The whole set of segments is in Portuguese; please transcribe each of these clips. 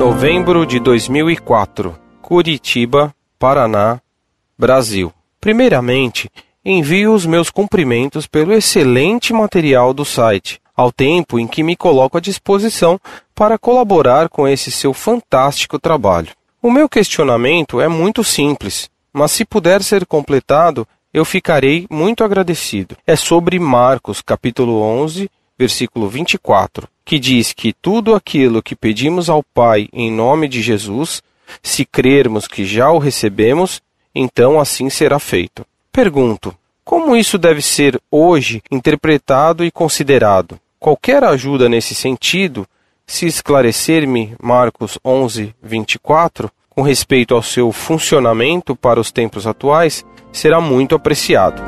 novembro de 2004, Curitiba, Paraná, Brasil. Primeiramente, envio os meus cumprimentos pelo excelente material do site, ao tempo em que me coloco à disposição para colaborar com esse seu fantástico trabalho. O meu questionamento é muito simples, mas se puder ser completado, eu ficarei muito agradecido. É sobre Marcos, capítulo 11, versículo 24, que diz que tudo aquilo que pedimos ao Pai em nome de Jesus, se crermos que já o recebemos, então assim será feito. Pergunto: como isso deve ser hoje interpretado e considerado? Qualquer ajuda nesse sentido se esclarecer-me Marcos 11, 24, com respeito ao seu funcionamento para os tempos atuais, será muito apreciado.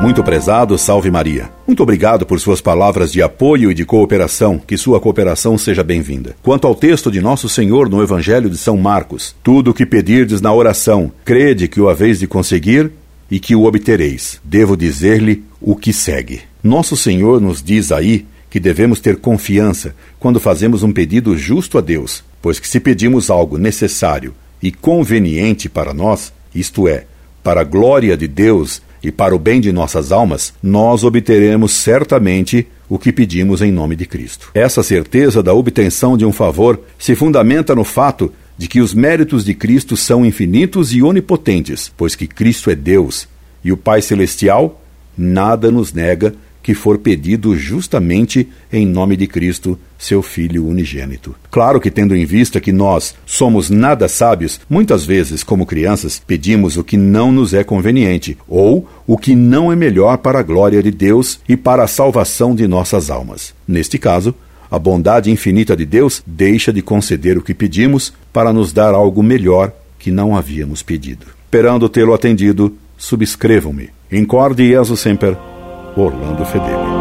Muito prezado, salve Maria. Muito obrigado por suas palavras de apoio e de cooperação. Que sua cooperação seja bem-vinda. Quanto ao texto de Nosso Senhor no Evangelho de São Marcos, tudo o que pedirdes na oração, crede que o haveis de conseguir e que o obtereis. Devo dizer-lhe o que segue. Nosso Senhor nos diz aí que devemos ter confiança quando fazemos um pedido justo a Deus, pois que se pedimos algo necessário e conveniente para nós, isto é, para a glória de Deus e para o bem de nossas almas, nós obteremos certamente o que pedimos em nome de Cristo. Essa certeza da obtenção de um favor se fundamenta no fato de que os méritos de Cristo são infinitos e onipotentes, pois que Cristo é Deus e o Pai Celestial nada nos nega que for pedido justamente em nome de Cristo, seu Filho unigênito. Claro que, tendo em vista que nós somos nada sábios, muitas vezes, como crianças, pedimos o que não nos é conveniente ou o que não é melhor para a glória de Deus e para a salvação de nossas almas. Neste caso, a bondade infinita de Deus deixa de conceder o que pedimos para nos dar algo melhor que não havíamos pedido. Esperando tê-lo atendido, subscrevam-me. Incorde Jesus Semper Orlando Fedeli.